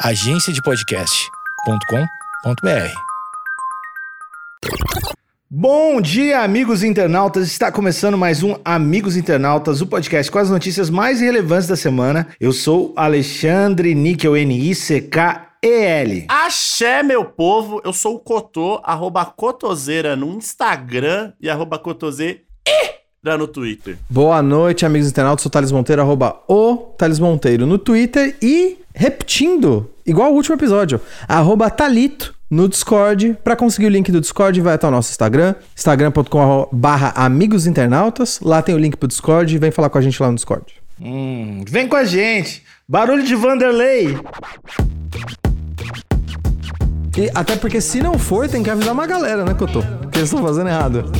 agenciadepodcast.com.br. Bom dia, amigos internautas. Está começando mais um Amigos Internautas, o podcast com as notícias mais relevantes da semana. Eu sou Alexandre Níquel, N-I-C-K-E-L. Axé, meu povo, eu sou o Cotô, arroba Cotoseira no Instagram e arroba Cotoseira no Twitter. Boa noite, amigos internautas. Sou o Thales Monteiro, arroba o Thales Monteiro no Twitter e repetindo, igual o último episódio, arroba Talito no Discord. Para conseguir o link do Discord, vai até o nosso Instagram, instagram.com barra amigos internautas. Lá tem o link pro Discord, vem falar com a gente lá no Discord. Hum, vem com a gente. Barulho de Vanderlei. E até porque se não for, tem que avisar uma galera, né, Cotô? Que eles estão fazendo errado.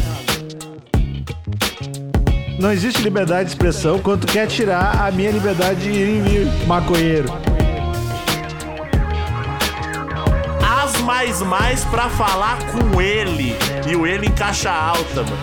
Não existe liberdade de expressão quando tu quer tirar a minha liberdade de ir e vir, maconheiro. As mais mais pra falar com ele. E o ele em caixa alta, mano.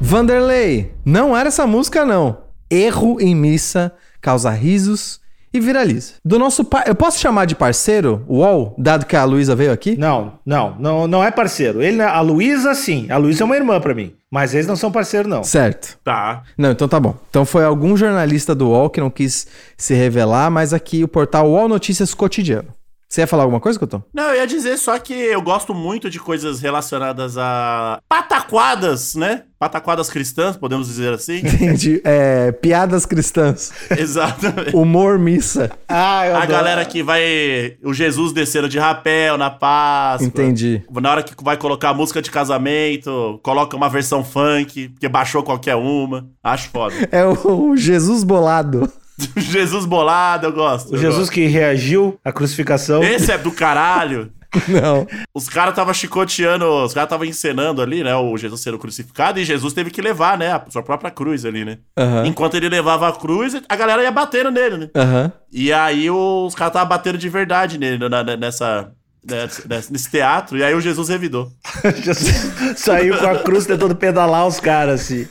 Vanderlei, não era essa música, não. Erro em missa causa risos e viraliza. Do nosso par... Eu posso chamar de parceiro, o UOL, dado que a Luísa veio aqui? Não, não, não, não é parceiro. Ele, a Luísa, sim. A Luísa é uma irmã pra mim. Mas eles não são parceiro, não. Certo. Tá. Não, então tá bom. Então foi algum jornalista do UOL que não quis se revelar, mas aqui o portal UOL Notícias Cotidiano. Você ia falar alguma coisa, Couto? Não, eu ia dizer só que eu gosto muito de coisas relacionadas a pataquadas, né? Pataquadas cristãs, podemos dizer assim. Entendi. É, piadas cristãs. Exatamente. Humor missa. Ah, eu A adoro. galera que vai. O Jesus descendo de rapel na Páscoa. Entendi. Na hora que vai colocar a música de casamento, coloca uma versão funk, porque baixou qualquer uma. Acho foda. É o, o Jesus bolado. Jesus bolado, eu gosto. O eu Jesus que reagiu à crucificação. gosto. Esse é do caralho. Não. Os caras estavam chicoteando, os caras estavam encenando ali, né? O Jesus sendo crucificado e Jesus teve que levar, né? A sua própria cruz ali, né? Aham. Enquanto ele levava a cruz, a galera ia batendo nele, né? Aham. E aí os caras estavam batendo de verdade nele, na- na- nessa, nessa- nesse teatro, e aí o Jesus revidou. Jesus saiu com a cruz tentando pedalar os caras, assim.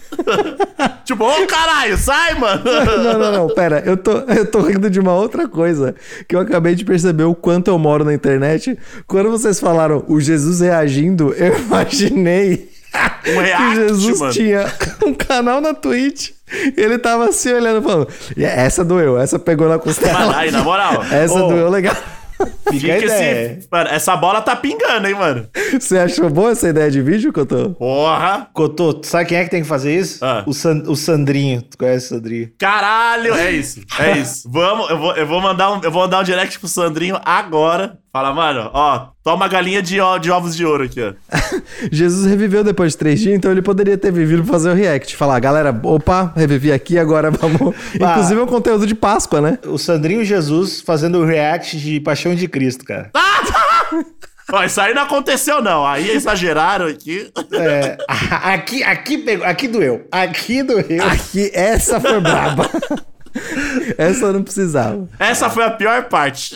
Tipo, ô caralho, sai, mano! Não, não, não, pera, eu tô, eu tô rindo de uma outra coisa que eu acabei de perceber o quanto eu moro na internet. Quando vocês falaram o Jesus reagindo, eu imaginei Um react, que Jesus mano. tinha um canal na Twitch. Ele tava assim olhando, falando: "E essa doeu, essa pegou na costela. aí, na moral. Essa Ô. doeu legal. Fica Fica esse. Mano, essa bola tá pingando, hein, mano? Você achou boa essa ideia de vídeo que eu tô? Porra! Cotô, tu sabe quem é que tem que fazer isso? Ah. O, San- o Sandrinho. Tu conhece o Sandrinho? Caralho! É isso, é isso. Vamos, eu vou, eu vou mandar um, eu vou mandar um direct pro Sandrinho agora. Fala, mano, ó, toma galinha de, ó- de ovos de ouro aqui, ó. Jesus reviveu depois de três dias, então ele poderia ter vivido pra fazer o react. Falar, galera, opa, revivi aqui, agora vamos. Ah. Inclusive é um conteúdo de Páscoa, né? O Sandrinho Jesus fazendo o react de Paixão de Cristo, cara. Ó, isso aí não aconteceu, não. Aí exageraram aqui. É, aqui, aqui, pegou, aqui doeu. Aqui doeu. Aqui, essa foi braba. essa eu não precisava. Essa foi a pior parte.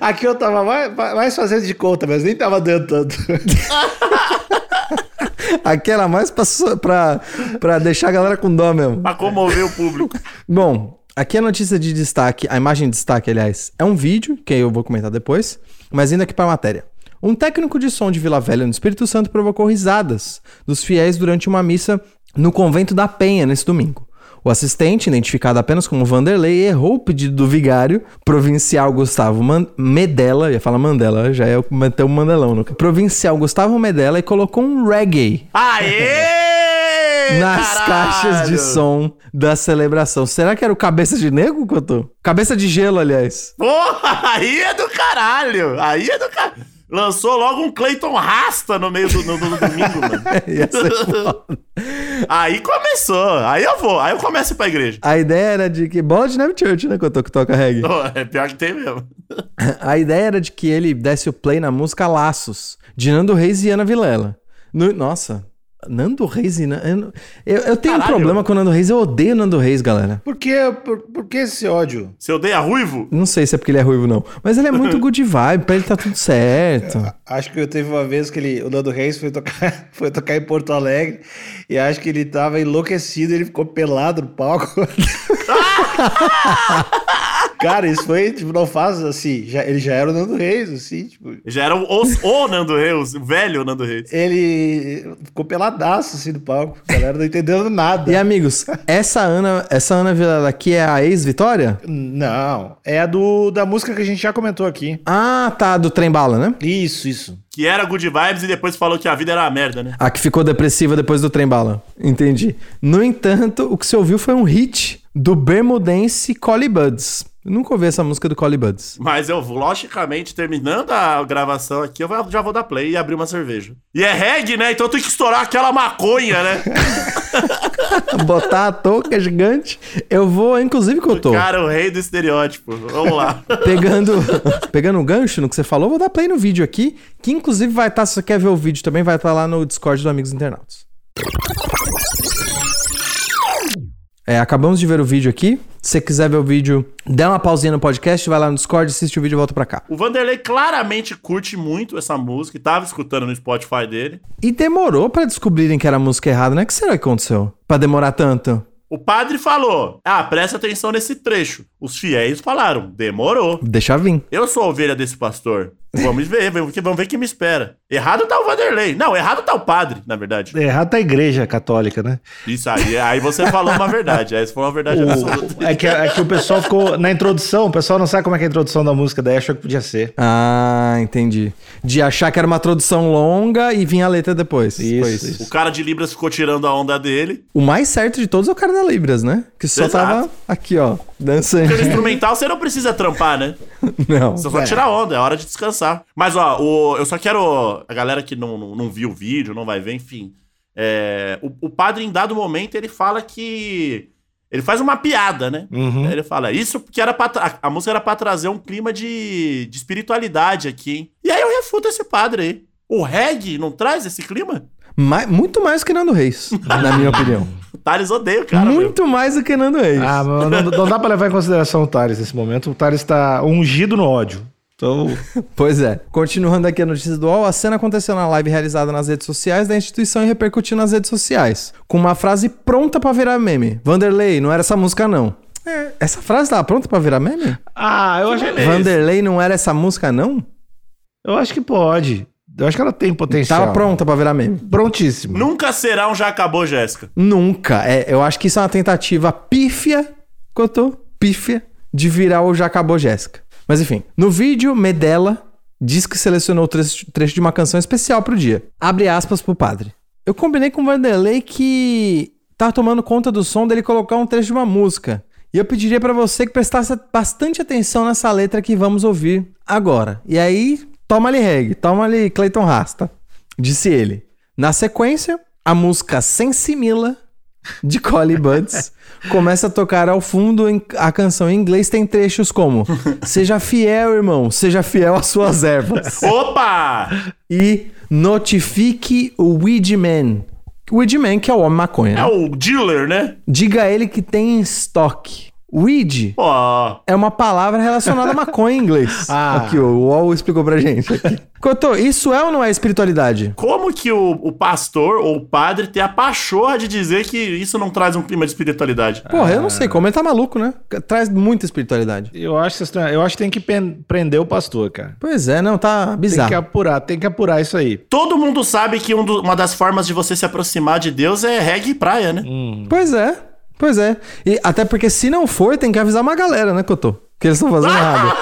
Aqui eu tava mais, mais fazendo de conta, mas nem tava dando tanto. Aqui era mais pra, pra, pra deixar a galera com dó mesmo. pra comover o público. Bom, aqui a notícia de destaque, a imagem de destaque, aliás, é um vídeo, que eu vou comentar depois, mas indo aqui pra matéria. Um técnico de som de Vila Velha, no Espírito Santo, provocou risadas dos fiéis durante uma missa no convento da Penha nesse domingo. O assistente, identificado apenas como Vanderlei, errou o pedido do vigário provincial Gustavo Man Medella, ia falar Mandela, já é meter um mandelão no provincial Gustavo Medella e colocou um reggae Aê! nas caralho! caixas de som da celebração. Será que era o cabeça de negro, Cotô? Cabeça de gelo, aliás. Porra, aí é do caralho. Aí é do caralho. Lançou logo um Clayton Rasta no meio do, no- no domingo, mano. Aí começou. Aí eu vou. Aí eu começo pra igreja. A ideia era de que. Bola de Neve Church, né, Cotô, que toca reggae. Pô, É pior que tem mesmo. A ideia era de que ele desse o play na música Laços, de Nando Reis e Ana Vilela. No- nossa, Nando Reis e Nando. Eu, não- eu, eu tenho Caralho. um problema com o Nando Reis, eu odeio o Nando Reis, galera. Por que, por, por que esse ódio? Você odeia ruivo? Não sei se é porque ele é ruivo, não. Mas ele é muito good vibe, pra ele tá tudo certo. Acho que eu teve uma vez que ele, o Nando Reis foi tocar, foi tocar em Porto Alegre e acho que ele tava enlouquecido, ele ficou pelado no palco. Cara, isso foi, tipo, não faz assim. Já, ele já era o Nando Reis, assim, tipo. Já era o, o Nando Reis, o velho Nando Reis. Ele ficou peladaço, assim, no palco. A galera não entendendo nada. E amigos, essa Ana, essa Ana Vilela aqui é a ex-Vitória? Não, é a do, da música que a gente já comentou aqui. Ah, tá, do Trem Bala, né? Isso, isso. Que era good vibes e depois falou que a vida era uma merda, né? A que ficou depressiva depois do Trem Bala. Entendi. No entanto, o que se ouviu foi um hit do bermudense Collie Buds. Eu nunca ouvi essa música do Collie Buds. Mas eu, logicamente, terminando a gravação aqui, eu já vou dar play e abrir uma cerveja. E é reggae, né? Então tem que estourar aquela maconha, né? Botar a touca gigante. Eu vou, inclusive, que eu tô Cara, o rei do estereótipo. Vamos lá. pegando, pegando um gancho no que você falou, vou dar play no vídeo aqui, que inclusive vai estar, se você quer ver o vídeo também, vai estar lá no Discord do Amigos Internautas. É, acabamos de ver o vídeo aqui. Se você quiser ver o vídeo, dá uma pausinha no podcast, vai lá no Discord, assiste o vídeo e volta pra cá. O Vanderlei claramente curte muito essa música e tava escutando no Spotify dele. E demorou pra descobrirem que era a música errada, né? O que será que aconteceu? Pra demorar tanto? O padre falou: Ah, presta atenção nesse trecho. Os fiéis falaram: Demorou. Deixa vir. Eu sou a ovelha desse pastor. Vamos ver, vamos ver, vamos ver quem me espera. Errado tá o Vanderlei. Não, errado tá o padre, na verdade. Errado tá a igreja católica, né? Isso aí, aí você falou uma verdade. Aí foi uma verdade absoluta. O- é, que, é que o pessoal ficou. Na introdução, o pessoal não sabe como é que é a introdução da música, daí achou que podia ser. Ah, entendi. De achar que era uma tradução longa e vinha a letra depois. Isso, Foi isso. O cara de Libras ficou tirando a onda dele. O mais certo de todos é o cara da Libras, né? Que só Exato. tava aqui, ó, dançando. Porque no instrumental você não precisa trampar, né? Não. Você só tira onda, é hora de descansar. Mas, ó, o, eu só quero. A galera que não, não, não viu o vídeo, não vai ver, enfim. É, o, o padre, em dado momento, ele fala que. Ele faz uma piada, né? Uhum. Ele fala, isso porque era pra a música era pra trazer um clima de, de espiritualidade aqui, hein? E aí eu refuto esse padre aí. O reggae não traz esse clima? Ma- muito mais que Nando Reis, na minha opinião. Thales odeia o cara, meu. muito mais do que Nando Reis. Ah, mas não, não dá pra levar em consideração o Thales nesse momento. O Thales tá ungido no ódio. Então. Pois é. Continuando aqui a notícia do UOL, a cena aconteceu na live realizada nas redes sociais da instituição e repercutiu nas redes sociais. Com uma frase pronta pra virar meme. Vanderlei, não era essa música não. É, essa frase tava pronta pra virar meme? Ah, eu acho, beleza. Vanderlei não era essa música não? eu acho que pode. Eu acho que ela tem potencial. Tava pronta pra virar meme. Prontíssimo. Nunca será um já acabou, Jéssica. Nunca. É, eu acho que isso é uma tentativa pífia, Cotô, pífia, de virar o Já Acabou Jéssica. Mas enfim, no vídeo, Medela diz que selecionou o trecho, trecho de uma canção especial pro dia. Abre aspas pro padre. Eu combinei com o Vanderlei que tava tomando conta do som dele colocar um trecho de uma música. E eu pediria pra você que prestasse bastante atenção nessa letra que vamos ouvir agora. E aí, toma ali reggae, toma ali Clayton Rasta, disse ele. Na sequência, a música Sensimila de Collie Buds começa a tocar ao fundo. A canção em inglês tem trechos como Seja fiel, irmão, seja fiel às suas ervas. Opa! e notifique o Weedman. Weedman, que é o homem maconha. É né? o dealer, né? Diga a ele que tem em estoque. Weed Pô, é uma palavra relacionada a maconha em inglês. Ah. Aqui, o UOL explicou pra gente. Aqui. Cotô, isso é ou não é espiritualidade? como que o, o pastor ou o padre tem a pachorra de dizer que isso não traz um clima de espiritualidade? Porra, eu não sei como. Ele tá maluco, né? Traz muita espiritualidade. Eu acho, estranho. eu acho que tem que prender o pastor, cara. Pois é, não, tá Tem bizarro. que apurar, tem que apurar isso aí. Todo mundo sabe que um do- uma das formas de você se aproximar de Deus é reggae e praia, né? Pois é, pois é. E até porque se não for, tem que avisar uma galera, né, Cotô? Que eles estão fazendo errado.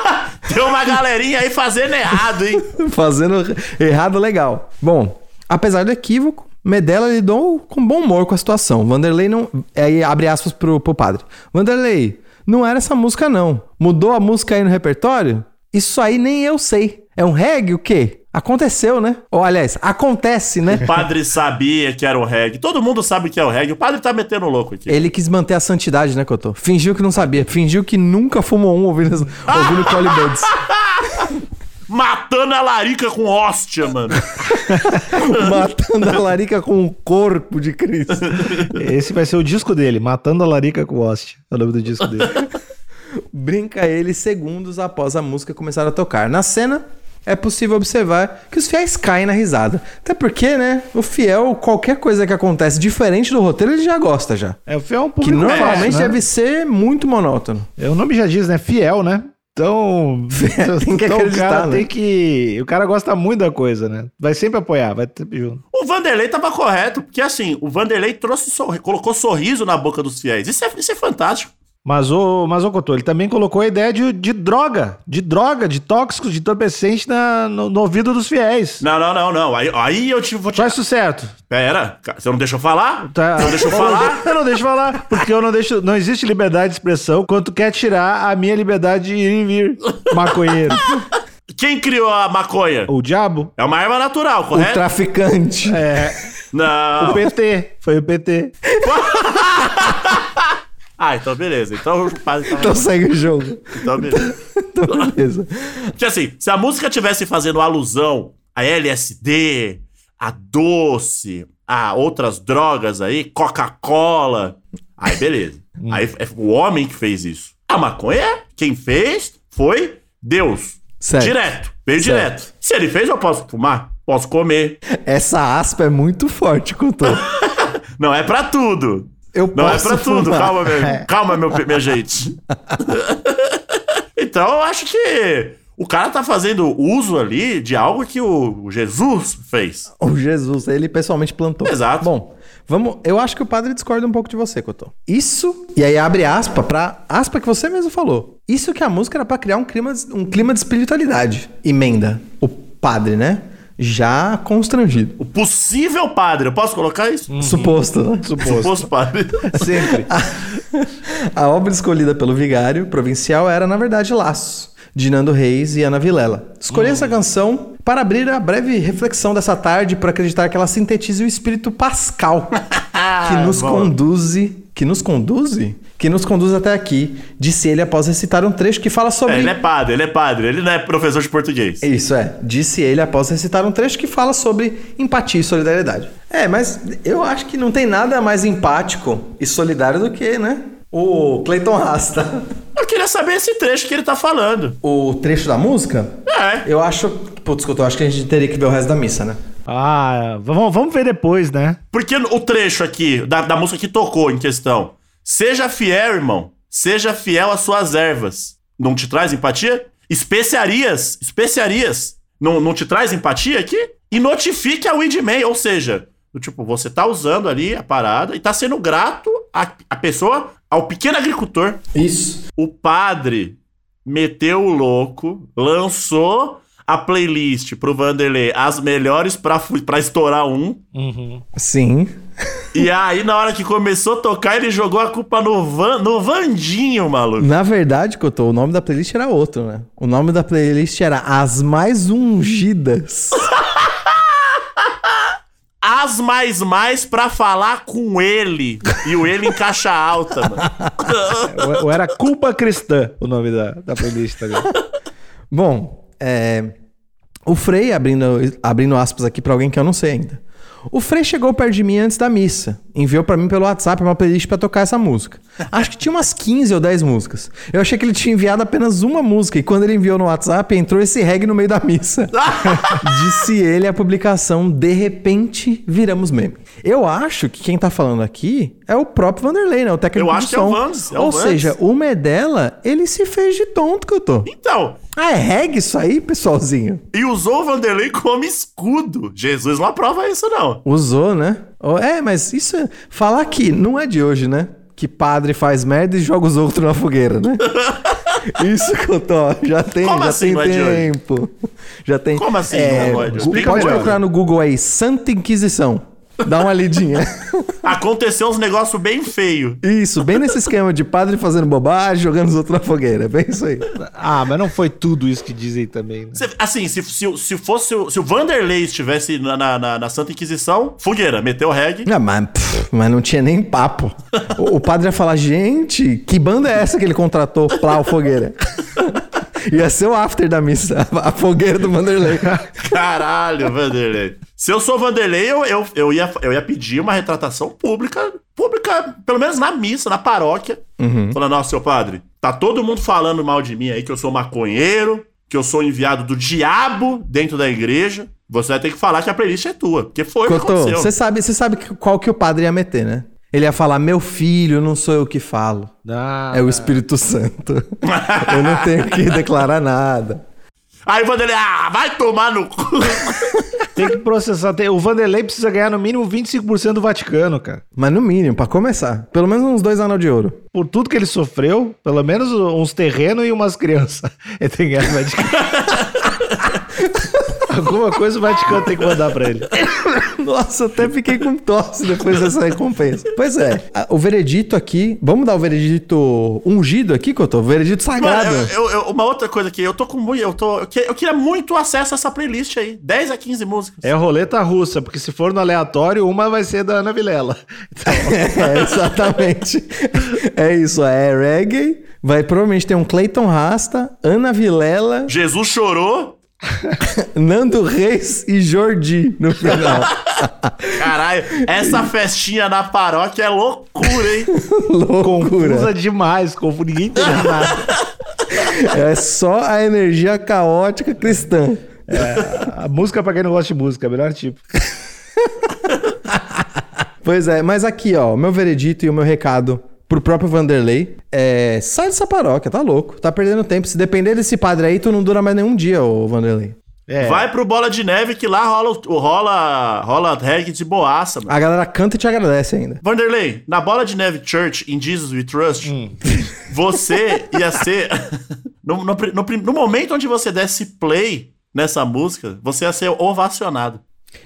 Tem uma galerinha aí fazendo errado, hein? fazendo errado legal. Bom, apesar do equívoco, Medella lidou com bom humor com a situação. Vanderlei não. Aí abre aspas pro, pro padre. Vanderlei, não era essa música, não. Mudou a música aí no repertório? Isso aí nem eu sei. É um reggae o quê? Aconteceu, né? Ou, aliás, acontece, né? O padre sabia que era o reggae. Todo mundo sabe que é o reggae. O padre tá metendo louco aqui. Ele quis manter a santidade, né, Cotô? Fingiu que não sabia. Fingiu que nunca fumou um ouvindo, ouvindo Collie Buds. Matando a larica com hóstia, mano. Matando a larica com o corpo de Cristo. Esse vai ser o disco dele, Matando a Larica com Hoste. É o nome do disco dele. Brinca ele segundos após a música começar a tocar. Na cena, é possível observar que os fiéis caem na risada. Até porque, né, o fiel, qualquer coisa que acontece diferente do roteiro, ele já gosta já. É, o fiel é um Que público normalmente fácil, né? deve ser muito monótono. É, O nome já diz, né? Fiel, né? Então, Tem que então o acreditar, cara né? tem que. O cara gosta muito da coisa, né? Vai sempre apoiar, vai sempre junto. O Vanderlei tava correto, porque assim, o Vanderlei trouxe sorri- colocou sorriso na boca dos fiéis. Isso é, isso é fantástico. Mas o, mas o Cotô, ele também colocou a ideia de, de droga, de droga, de tóxicos, de entorpecente na, no, no ouvido dos fiéis. Não, não, não, não. Aí, aí eu te, vou te. Faz isso certo. Pera, você não deixou falar? Tá. Você não deixou falar? Eu não deixo falar, porque eu não deixo. Não existe liberdade de expressão quando tu quer tirar a minha liberdade de ir e vir, maconheiro. Quem criou a maconha? o diabo? É uma arma natural, O correto? É. traficante. Não. O PT. Foi o PT. Ah, então beleza. Então o padre tava. Então segue o jogo. Então beleza. Então, beleza. Porque assim, se a música tivesse fazendo alusão a LSD, a doce, a outras drogas aí, Coca-Cola, aí beleza. Aí é o homem que fez isso. A maconha, quem fez foi Deus. Certo. Direto. Veio Certo. direto. Se ele fez, eu posso fumar, posso comer. Essa aspa é muito forte, Couto. Não é pra tudo. Eu Não é pra tudo. Calma, meu, calma, meu, minha gente. então, eu acho que o cara tá fazendo uso ali de algo que o o Jesus fez. O Jesus, ele pessoalmente plantou. Exato. Bom, vamos. Eu acho que o padre discorda um pouco de você, Cotô. Isso. E aí abre aspa pra aspa que você mesmo falou. Isso que a música era pra criar um clima, um clima de espiritualidade. Emenda. O padre, né? Já constrangido. O possível padre, eu posso colocar isso? Suposto, né? Suposto padre. Sempre. A obra escolhida pelo vigário provincial era, na verdade, Laços, de Nando Reis e Ana Vilela. Escolhi essa canção para abrir a breve reflexão dessa tarde por acreditar que ela sintetize o espírito pascal que nos bom. conduze, que nos conduze, que nos conduz até aqui, disse ele após recitar um trecho que fala sobre É, ele é padre, ele é padre, ele não é professor de português. isso é, disse ele após recitar um trecho que fala sobre empatia e solidariedade. É, mas eu acho que não tem nada mais empático e solidário do que, né? O Clayton Rasta. Eu queria saber esse trecho que ele tá falando. O trecho da música? É. Eu acho. Putz, eu acho que a gente teria que ver o resto da missa, né? Ah, vamos, vamos ver depois, né? Porque o trecho aqui, da, da música que tocou em questão. Seja fiel, irmão. Seja fiel às suas ervas. Não te traz empatia? Especiarias. Especiarias. Não, não te traz empatia aqui? E notifique a Widman. Ou seja, do tipo, você tá usando ali a parada e tá sendo grato a, a pessoa, ao pequeno agricultor. Isso. O padre meteu o louco, lançou a playlist pro Vanderlei as melhores pra, pra estourar um. Sim. E aí, na hora que começou a tocar, ele jogou a culpa no, Van, no Vandinho, maluco. Na verdade, Cotô, o nome da playlist era outro, né? O nome da playlist era As Mais Ungidas. As mais mais pra falar com ele. E o ele em caixa alta, mano. Ou- era Culpa Cristã o nome da, da playlist ali. Bom, é. O Frei, abrindo, abrindo aspas aqui pra alguém que eu não sei ainda. O Frei chegou perto de mim antes da missa. Enviou pra mim pelo WhatsApp uma playlist pra tocar essa música. Acho que tinha umas 15 ou 10 músicas. Eu achei que ele tinha enviado apenas uma música e quando ele enviou no WhatsApp entrou esse reggae no meio da missa. Disse ele a publicação De repente viramos meme. Eu acho que quem tá falando aqui é o próprio Vanderlei, né? O técnico Eu acho que é o. Vandes, é o Ou Vandes. seja, o Medella, ele se fez de tonto que eu tô. Então, Ah, é reggae isso aí, pessoalzinho? e usou o Vanderlei como escudo. Jesus não aprova isso, não. Usou, né? É, mas isso é... Falar que não é de hoje, né? Que padre faz merda e joga os outros na fogueira, né? Isso que eu tô, já tem, Como já assim tem não é de hoje? tempo. Já tem. Como assim É, não é pode procurar no Google aí, Santa Inquisição. Dá uma lidinha. Aconteceu uns negócios bem feio. Isso, bem nesse esquema de padre fazendo bobagem, jogando os outros na fogueira. É bem isso aí. Ah, mas não foi tudo isso que dizem também, né? Se- Assim, se, se, se fosse o- se o Vanderlei estivesse na, na, na- na Santa Inquisição, fogueira, meteu o reggae. Ah, mas, pff, mas não tinha nem papo. O, o padre ia falar, gente, que banda é essa que ele contratou pra o fogueira? Ia ser o after da missa, a fogueira do Vanderlei. Caralho, Vanderlei. Se eu sou Vanderlei, eu, eu, eu, ia, eu ia pedir uma retratação pública, pública, pelo menos na missa, na paróquia. Falando, nossa, seu padre, tá todo mundo falando mal de mim aí, que eu sou maconheiro, que eu sou enviado do diabo dentro da igreja, você vai ter que falar que a playlist é tua. Porque foi o que Cotô, aconteceu. você sabe, você sabe qual que o padre ia meter, né? Ele ia falar, meu filho, não sou eu que falo. Ah, É o Espírito Santo. eu não tenho que declarar nada. Aí o Vanderlei, ah, vai tomar no cu. Tem que processar. O Vanderlei precisa ganhar no mínimo 25% do Vaticano, cara. Mas no mínimo, pra começar. Pelo menos uns dois anos de ouro. Por tudo que ele sofreu, pelo menos uns terrenos e umas crianças. Ele tem que ganhar no Vaticano. Alguma coisa o Vaticano tem que mandar pra ele. Nossa, até fiquei com tosse depois dessa recompensa. Pois é, a- o veredito aqui. Vamos dar o veredito ungido aqui, Cotô? O veredito sagrado. Mano, eu- eu- uma outra coisa que eu tô com muito. Eu, tô, eu, que- eu queria muito acesso a essa playlist aí. 10 a 15 músicas. É roleta russa, porque se for no aleatório, uma vai ser da Ana Vilela. Então, É, exatamente. É isso, é reggae. Vai provavelmente ter um Clayton Rasta, Ana Vilela, Jesus chorou. Nando Reis e Jordi no final. Caralho, essa festinha na paróquia é loucura, hein? Loucura. confusa demais, confusa, ninguém entende nada. É só a energia caótica cristã. A música pra quem não gosta de música, é o melhor tipo. Pois é, mas aqui, ó, o meu veredito e o meu recado pro próprio Vanderlei é: sai dessa paróquia, tá louco, tá perdendo tempo. Se depender desse padre aí, tu não dura mais nenhum dia, ô Vanderlei. É, Vai pro Bola de Neve que lá rola, rola, rola reggae de boaça, mano. A galera canta e te agradece ainda. Vanderlei, na Bola de Neve Church, in Jesus We Trust, você ia ser. no, no, no no momento onde você desse play nessa música, você ia ser ovacionado.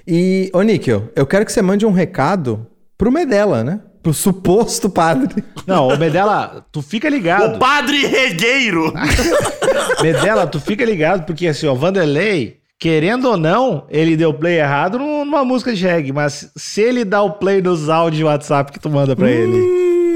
E, ô Níquel, eu quero que você mande um recado pro Medela, né? Pro suposto padre. Não, ô Medela, tu fica O ligado. padre regueiro! Medela, tu fica ligado, porque assim, ó, Vanderlei, querendo ou não, ele deu play errado numa música de reggae, mas se ele dá o play nos áudios de WhatsApp que tu manda pra ele,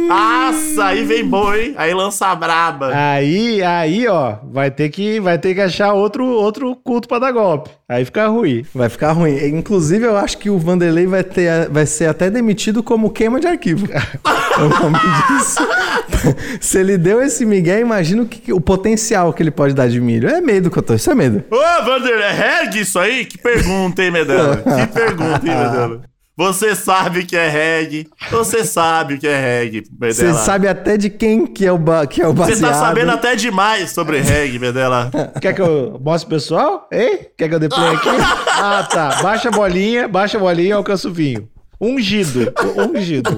Nossa, aí vem bom, hein? Aí lança a braba. aí, aí, ó, vai ter que, vai ter que achar outro, outro culto pra dar golpe. Aí fica ruim. Vai ficar ruim. Inclusive, eu acho que o Vanderlei vai, ter, vai ser até demitido como queima de arquivo. é o nome disso. Se ele deu esse migué, imagina o, que- o potencial que ele pode dar de milho. É medo, Cotô. Isso é medo. Ô, Vander, é reggae isso aí? Que pergunta, hein, Medela? Que pergunta, hein, Medela? Você sabe que é reggae. Você sabe o que é reggae, Você sabe até de quem que é o, ba- que é o Você baseado. tá sabendo até demais sobre reggae, Medela. Quer que eu mostre pro pessoal? Hein? Quer que eu dê play aqui? Ah, tá. Baixa a bolinha, baixa a bolinha e alcança o vinho. Ungido. Ungido.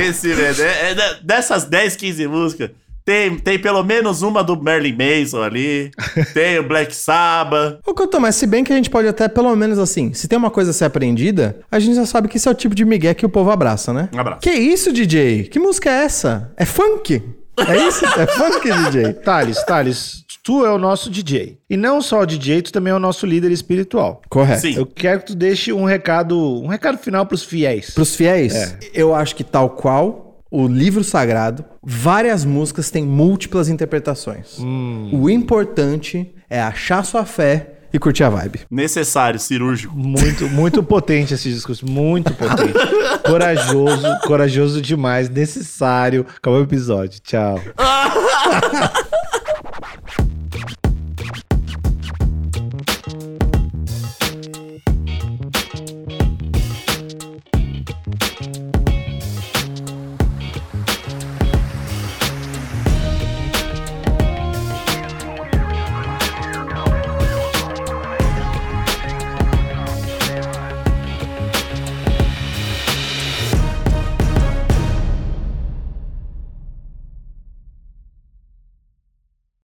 Esse, né? é- é de- dessas 10, 15 músicas, tem, tem pelo menos uma do Merlin Mason ali. Tem o Black Sabbath. Ô, Cotô, mas se bem que a gente pode até, pelo menos assim, se tem uma coisa a ser aprendida, a gente já sabe que esse é o tipo de migué que o povo abraça, né? Um abraço. Que isso, DJ? Que música é essa? É funk? É isso? É funk, DJ? Thales, Thales, tu é o nosso DJ. E não só o DJ, tu também é o nosso líder espiritual. Correto. Sim. Eu quero que tu deixe um recado, um recado final pros fiéis. Pros fiéis, É. eu acho que tal qual o livro sagrado, várias músicas têm múltiplas interpretações. Hum. O importante é achar sua fé e curtir a vibe. Necessário, cirúrgico. Muito, muito potente esse discurso, muito potente. Corajoso, corajoso demais, necessário. Acabou o episódio. Tchau.